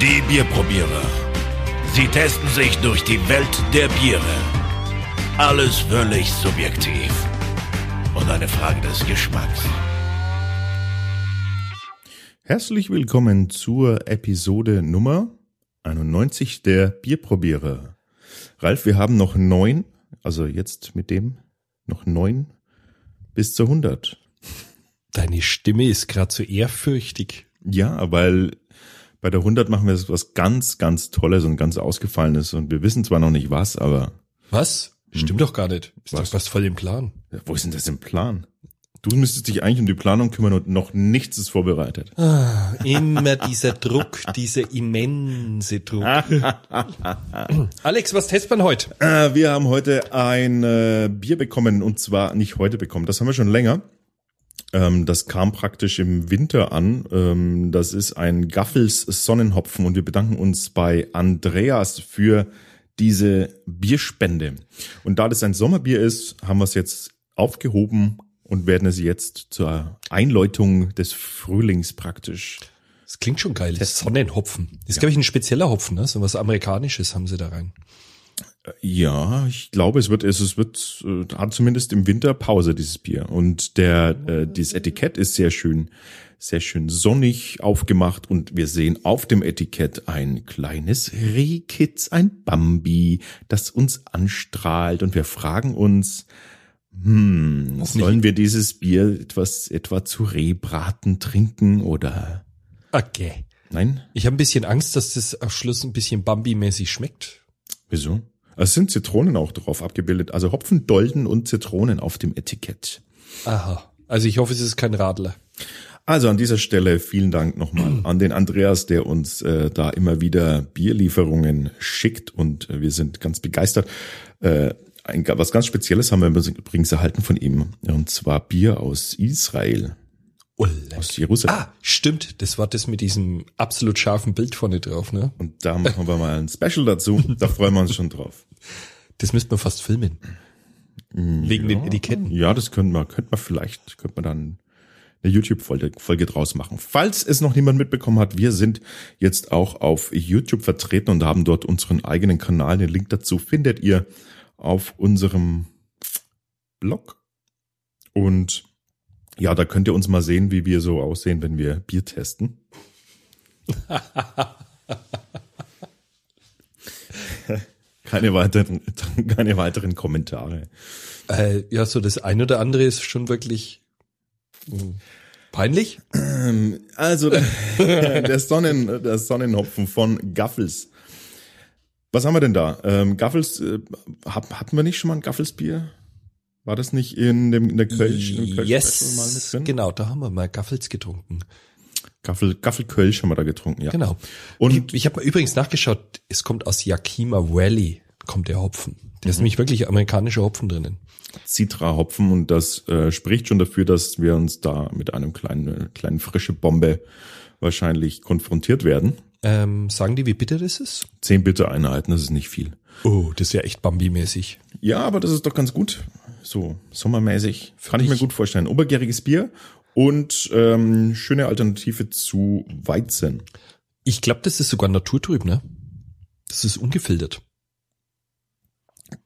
Die Bierprobierer. Sie testen sich durch die Welt der Biere. Alles völlig subjektiv. Und eine Frage des Geschmacks. Herzlich willkommen zur Episode Nummer 91 der Bierprobierer. Ralf, wir haben noch neun, also jetzt mit dem noch neun bis zur 100. Deine Stimme ist gerade so ehrfürchtig. Ja, weil bei der 100 machen wir was ganz, ganz Tolles und ganz Ausgefallenes und wir wissen zwar noch nicht was, aber Was? Stimmt doch gar nicht. Ist Was? doch was voll im Plan. ja, wo ist denn das im Plan? Du müsstest dich eigentlich um die Planung kümmern und noch nichts ist vorbereitet. Immer dieser Druck, dieser immense Druck. Alex, was testet man heute? Äh, wir haben heute ein äh, Bier bekommen und zwar nicht heute bekommen, das haben wir schon länger. Ähm, das kam praktisch im Winter an. Ähm, das ist ein Gaffels Sonnenhopfen und wir bedanken uns bei Andreas für diese Bierspende. Und da das ein Sommerbier ist, haben wir es jetzt aufgehoben und werden es jetzt zur Einläutung des Frühlings praktisch. Das klingt schon geil. Sonnenhopfen. Das ist, glaube ich, ein spezieller Hopfen, ne? So was Amerikanisches haben sie da rein. Ja, ich glaube, es wird, es, es wird, äh, hat zumindest im Winter Pause, dieses Bier. Und der, äh, dieses Etikett ist sehr schön, sehr schön sonnig aufgemacht und wir sehen auf dem Etikett ein kleines Rehkitz, ein Bambi, das uns anstrahlt und wir fragen uns, hm, sollen wir dieses Bier etwas, etwa zu Rehbraten trinken oder, Okay. nein? Ich habe ein bisschen Angst, dass das am Schluss ein bisschen Bambi-mäßig schmeckt. Wieso? Es sind Zitronen auch drauf abgebildet, also Hopfendolden und Zitronen auf dem Etikett. Aha. Also ich hoffe, es ist kein Radler. Also an dieser Stelle vielen Dank nochmal an den Andreas, der uns äh, da immer wieder Bierlieferungen schickt und wir sind ganz begeistert. Äh, ein, was ganz Spezielles haben wir übrigens erhalten von ihm und zwar Bier aus Israel, Ulle. aus Jerusalem. Ah, stimmt. Das war das mit diesem absolut scharfen Bild vorne drauf, ne? Und da machen wir mal ein Special dazu. Da freuen wir uns schon drauf. Das müsste man fast filmen. Wegen den Etiketten. Ja, das könnte man, könnte man vielleicht, könnte man dann eine YouTube-Folge Folge draus machen. Falls es noch niemand mitbekommen hat, wir sind jetzt auch auf YouTube vertreten und haben dort unseren eigenen Kanal. Den Link dazu findet ihr auf unserem Blog. Und ja, da könnt ihr uns mal sehen, wie wir so aussehen, wenn wir Bier testen. keine weiteren, keine weiteren Kommentare. Äh, ja, so das eine oder andere ist schon wirklich hm, peinlich. Also der, Sonnen, der Sonnenhopfen von Gaffels. Was haben wir denn da? Ähm, Gaffels, äh, hatten wir nicht schon mal ein Gaffelsbier? War das nicht in, dem, in der Kölsch, im Kölsch Special mal mit Yes, drin? genau, da haben wir mal Gaffels getrunken. Gaffel, Gaffelkölsch haben wir da getrunken, ja. Genau. Und- ich, ich habe mal übrigens nachgeschaut, es kommt aus Yakima Valley, kommt der Hopfen. Der Mhm. ist nämlich wirklich amerikanischer Hopfen drinnen. Citra-Hopfen und das äh, spricht schon dafür, dass wir uns da mit einem kleinen, kleinen frische Bombe wahrscheinlich konfrontiert werden. Ähm, sagen die, wie bitter das ist? Zehn bitte Einheiten, das ist nicht viel. Oh, das ist ja echt Bambi-mäßig. Ja, aber das ist doch ganz gut. So sommermäßig. Kann ich mir ich- gut vorstellen. Obergäriges Bier und ähm, schöne Alternative zu Weizen. Ich glaube, das ist sogar naturtrüb, ne? Das ist ungefiltert.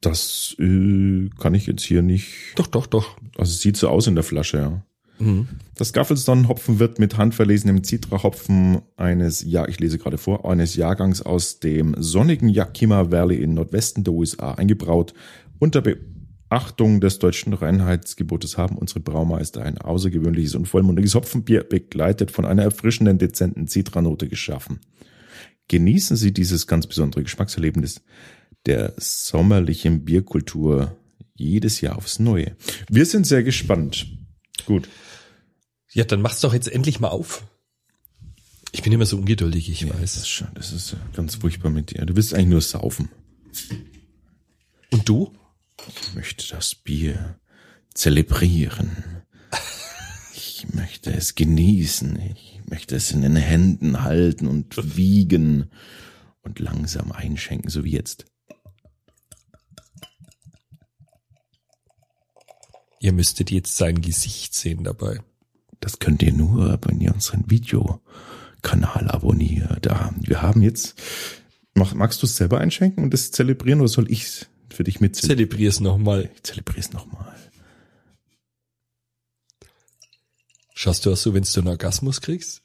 Das äh, kann ich jetzt hier nicht. Doch, doch, doch. Also es sieht so aus in der Flasche, ja. Mhm. Das Gaffelsonnenhopfen wird mit handverlesenem Citra-Hopfen eines, ja, ich lese gerade vor, eines Jahrgangs aus dem sonnigen Yakima Valley im Nordwesten der USA eingebraut. Unter Beachtung des deutschen Reinheitsgebotes haben unsere Braumeister ein außergewöhnliches und vollmundiges Hopfenbier begleitet von einer erfrischenden, dezenten Citranote geschaffen. Genießen Sie dieses ganz besondere Geschmackserlebnis der sommerlichen Bierkultur jedes Jahr aufs Neue. Wir sind sehr gespannt. Gut. Ja, dann mach's doch jetzt endlich mal auf. Ich bin immer so ungeduldig, ich Das weiß. ist, schon, das ist ganz furchtbar mit dir. Du willst eigentlich nur saufen. Und du? Ich möchte das Bier zelebrieren. Ich möchte es genießen. Ich möchte es in den Händen halten und wiegen und langsam einschenken, so wie jetzt. Ihr müsstet jetzt sein Gesicht sehen dabei. Das könnt ihr nur, wenn ihr unseren Video Kanal abonniert. Da, wir haben jetzt, magst du es selber einschenken und das zelebrieren oder soll ich es für dich mit Zelebrier's nochmal. Ich zelebriere es nochmal. Schaust du auch so, wenn du einen Orgasmus kriegst?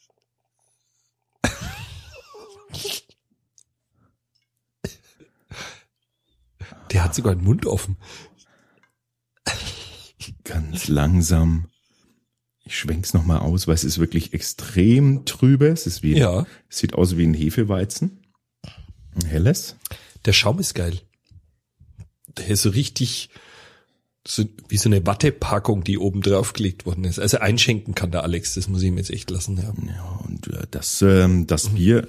Der hat sogar den Mund offen. Ganz langsam. Ich schwenk's nochmal aus, weil es ist wirklich extrem trübe. Es ist wie, Ja. es sieht aus wie ein Hefeweizen. Ein helles. Der Schaum ist geil. Der ist so richtig, so, wie so eine Wattepackung, die oben drauf gelegt worden ist. Also einschenken kann der Alex, das muss ich ihm jetzt echt lassen, ja. Ja, und äh, das, ähm, das Bier,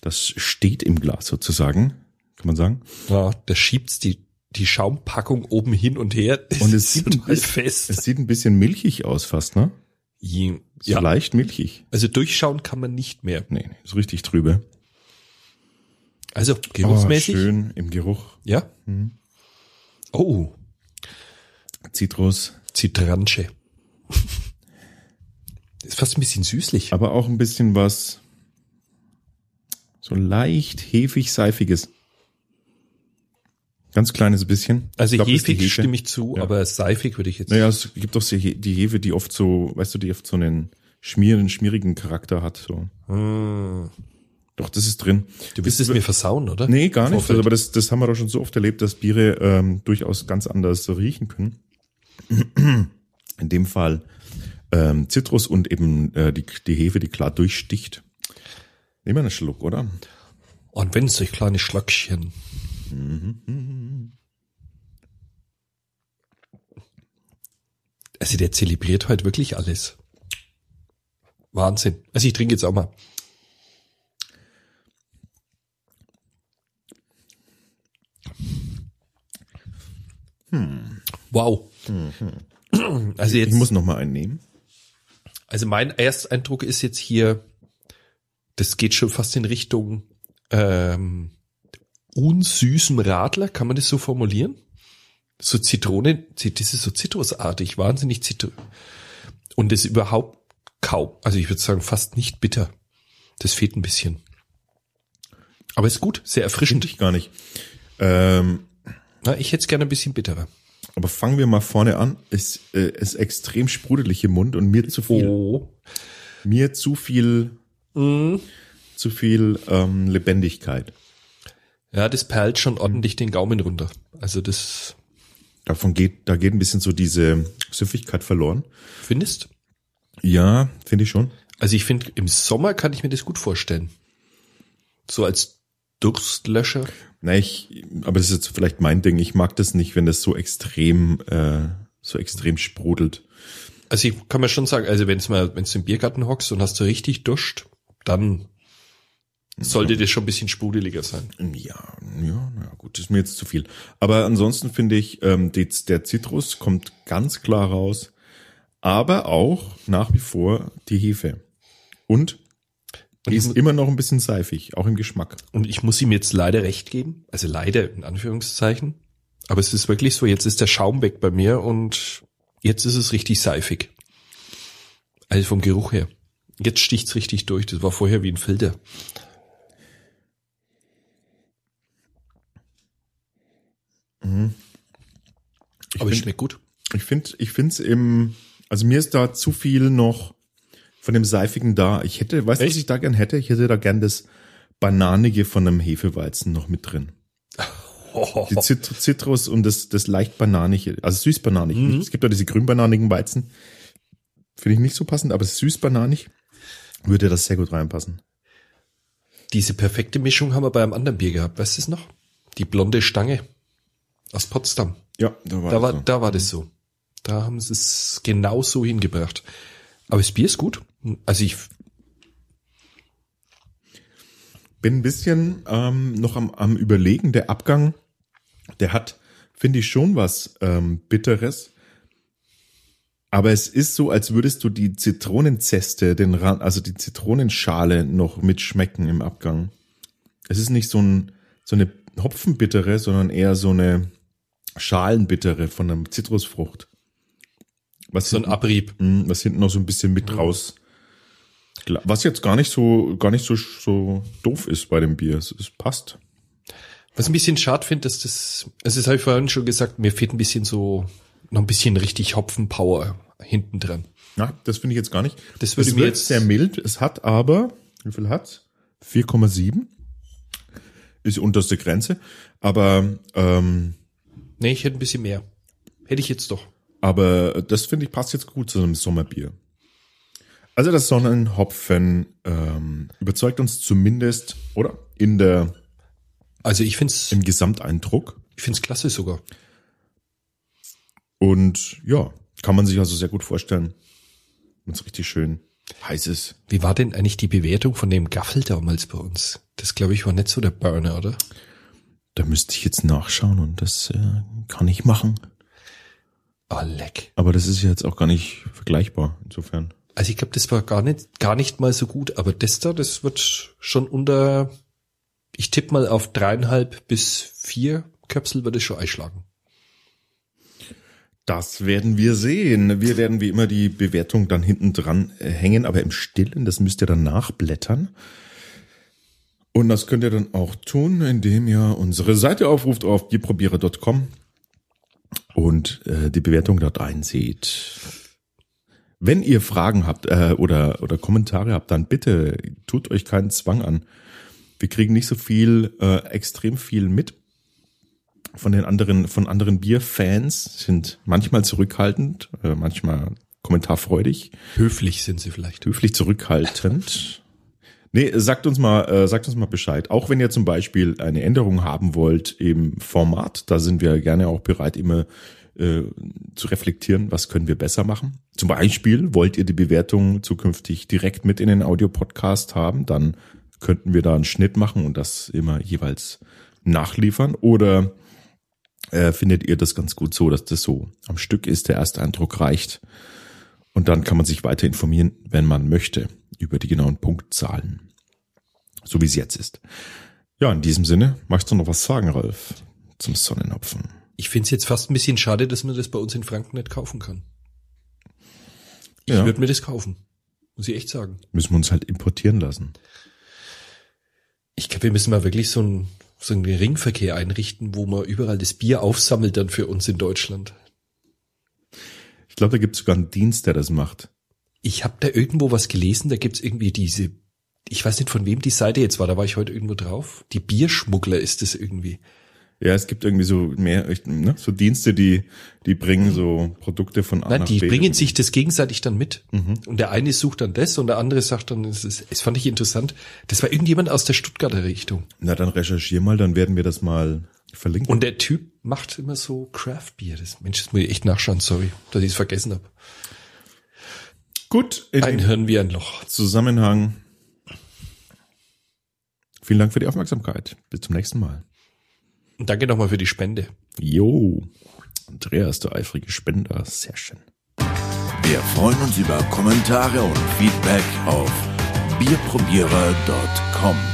das steht im Glas sozusagen, kann man sagen. Ja, da schiebt's die, die Schaumpackung oben hin und her. Das Und es sieht, total bisschen, fest. es sieht ein bisschen milchig aus fast, ne? Je- So ja, leicht milchig. also durchschauen kann man nicht mehr. Nee, ist richtig trübe. Also geruchsmäßig. Oh, schön im Geruch. Ja. Oh, Zitrus, Zitransche. Ist fast ein bisschen süßlich. aber auch ein bisschen was so leicht hefig-seifiges. Ganz kleines bisschen. Also glaub, ist die hefig stimme ich zu, Ja. aber seifig würde ich jetzt. Naja, es gibt doch die die Hefe, die oft so, weißt du, die oft so einen schmierigen, schmierigen Charakter hat. So. Hm. Doch, das ist drin. Du willst es mir versauen, oder? Nee, gar nicht. Vorfeld. Aber das, das haben wir doch schon so oft erlebt, dass Biere ähm, durchaus ganz anders riechen können. In dem Fall ähm, Zitrus und eben äh, die, die Hefe, die klar durchsticht. Nehmen wir einen Schluck, oder? Und wenn solch kleine Schlöckchen. Also der zelebriert heute wirklich alles. Wahnsinn. Also ich trinke jetzt auch mal. Wow. Also Ich jetzt, muss noch mal einen nehmen. also mein Ersteindruck ist jetzt hier, das geht schon fast in Richtung ähm, unsüßem Radler, kann man das so formulieren? So Zitrone, das ist so zitrusartig, wahnsinnig zitru. Und das überhaupt kaum, also ich würde sagen fast nicht bitter. Das fehlt ein bisschen. Aber ist gut, sehr erfrischend. Ich gar nicht. Ähm, Na, ich hätte es gerne ein bisschen bitterer. aber fangen wir mal vorne an. Es äh, ist extrem sprudelig im Mund und mir zu viel. Oh. Mir zu viel, zu viel ähm, Lebendigkeit. Ja, das perlt schon ordentlich den Gaumen runter. Also das Davon geht, da geht ein bisschen so diese Süffigkeit verloren. findest? Ja, finde ich schon. Also ich finde, im Sommer kann ich mir das gut vorstellen. So als Durstlöscher. Na, ich, aber das ist jetzt vielleicht mein Ding. Ich mag das nicht, wenn das so extrem, äh, so extrem sprudelt. Also ich kann mir schon sagen, also wenn es mal, wenn du im Biergarten hockst und hast du richtig Durst, dann sollte das schon ein bisschen sprudeliger sein. Ja, ja, na gut, ist mir jetzt zu viel. Aber ansonsten finde ich, ähm, die, der Zitrus kommt ganz klar raus, aber auch nach wie vor die Hefe. Und die ich ist immer noch ein bisschen seifig, auch im Geschmack. Und ich muss ihm jetzt leider recht geben. Also leider in Anführungszeichen. Aber es ist wirklich so, jetzt ist der Schaum weg bei mir und jetzt ist es richtig seifig. Also vom Geruch her. Jetzt sticht's richtig durch. Das war vorher wie ein Filter. Aber es schmeckt gut. Ich finde, ich finde es im, also mir ist da zu viel noch von dem Seifigen da. Ich hätte, weißt du, was ich da gern hätte? Ich hätte da gern das Bananige von einem Hefeweizen noch mit drin. Die Zit Zitrus und das, das leicht bananige, also süß-bananig. Mhm. Es gibt ja diese grünbananigen Weizen. Finde ich nicht so passend, aber süß-bananig würde das sehr gut reinpassen. Diese perfekte Mischung haben wir bei einem anderen Bier gehabt. Weißt du es noch? Die blonde Stange aus Potsdam. Ja, da war, Da war, so. da war das so. Da haben sie es genau so hingebracht. Aber das Bier ist gut. Also ich, bin ein bisschen ähm, noch am, am überlegen. Der Abgang, der hat, finde ich, schon was ähm, Bitteres. Aber es ist so, als würdest du die Zitronenzeste, den Rand, also die Zitronenschale noch mitschmecken im Abgang. Es ist nicht so, ein, so eine Hopfenbittere, sondern eher so eine Schalenbittere von einer Zitrusfrucht. Was so ein hinten, Abrieb. mh, was hinten noch so ein bisschen mit raus. Was jetzt gar nicht so, gar nicht so, so doof ist bei dem Bier. Es, es passt. Was ich ein bisschen schade finde, dass das, also das habe ich vorhin schon gesagt, mir fehlt ein bisschen so, noch ein bisschen richtig Hopfenpower hinten dran. Na, das finde ich jetzt gar nicht. Das würde es mir jetzt- sehr mild. Es hat aber, wie viel hat's? 4,7. Ist die unterste Grenze. Aber, ähm, Nee, ich hätte ein bisschen mehr. Hätte ich jetzt doch. aber das finde ich passt jetzt gut zu einem Sommerbier. Also das Sonnenhopfen ähm, überzeugt uns zumindest, oder? In der, Also ich find's, im Gesamteindruck. ich find's klasse sogar. Und ja, kann man sich also sehr gut vorstellen, wenn es richtig schön heiß ist. Wie war denn eigentlich die Bewertung von dem Gaffel damals bei uns? Das glaube ich war nicht so der Burner, oder? Da müsste ich jetzt nachschauen und das äh, kann ich machen. Ah, leck. Aber das ist jetzt auch gar nicht vergleichbar, insofern. Also ich glaube, das war gar nicht, gar nicht mal so gut, aber das da, das wird schon unter, ich tippe mal auf dreieinhalb bis vier Köpsel würde es schon einschlagen. Das werden wir sehen. Wir werden wie immer die Bewertung dann hinten dran äh, hängen, aber im Stillen, das müsst ihr dann nachblättern. Und das könnt ihr dann auch tun, indem ihr unsere Seite aufruft auf bierprobierer.com und äh, die Bewertung dort einseht. Wenn ihr Fragen habt äh, oder, oder Kommentare habt, dann bitte tut euch keinen Zwang an. Wir kriegen nicht so viel, äh, extrem viel mit von den anderen, von anderen Bierfans, sind manchmal zurückhaltend, äh, manchmal kommentarfreudig, Höflich sind sie vielleicht. höflich zurückhaltend. Nee, sagt uns mal, äh, sagt uns mal Bescheid. Auch wenn ihr zum Beispiel eine Änderung haben wollt im Format, da sind wir gerne auch bereit, immer äh, zu reflektieren, was können wir besser machen. Zum Beispiel wollt ihr die Bewertung zukünftig direkt mit in den Audio-Podcast haben, dann könnten wir da einen Schnitt machen und das immer jeweils nachliefern. Oder äh, findet ihr das ganz gut so, dass das so am Stück ist, der erste Eindruck reicht. Und dann kann man sich weiter informieren, wenn man möchte, über die genauen Punktzahlen. So wie es jetzt ist. Ja, in diesem Sinne, magst du noch was sagen, Ralf, zum Sonnenhopfen? Ich finde es jetzt fast ein bisschen schade, dass man das bei uns in Franken nicht kaufen kann. Ich Ja. würde mir das kaufen. Muss ich echt sagen. Müssen wir uns halt importieren lassen. Ich glaube, wir müssen mal wirklich so einen, so einen Ringverkehr einrichten, wo man überall das Bier aufsammelt dann für uns in Deutschland. Ich glaube, da gibt es sogar einen Dienst, der das macht. Ich habe da irgendwo was gelesen, da gibt's irgendwie diese, ich weiß nicht von wem die Seite jetzt war, da war ich heute irgendwo drauf. Die Bierschmuggler ist es irgendwie. Ja, es gibt irgendwie so mehr, ne, so Dienste, die, die bringen so Produkte von A Nein, nach die B. bringen sich das gegenseitig dann mit. Und der eine sucht dann das und der andere sagt dann, das, ist, das fand ich interessant. Das war irgendjemand aus der Stuttgarter Richtung. Na, dann recherchier mal, dann werden wir das mal verlinken. Und der Typ macht immer so Craft Beer. Das, Mensch, das muss ich echt nachschauen, sorry, dass ich es vergessen habe. gut, in Ein dem Hirn wie ein Loch. Zusammenhang. Vielen Dank für die Aufmerksamkeit. Bis zum nächsten Mal. Danke nochmal für die Spende. Jo, Andreas, der eifrige Spender, sehr schön. Wir freuen uns über Kommentare und Feedback auf bierprobierer.com.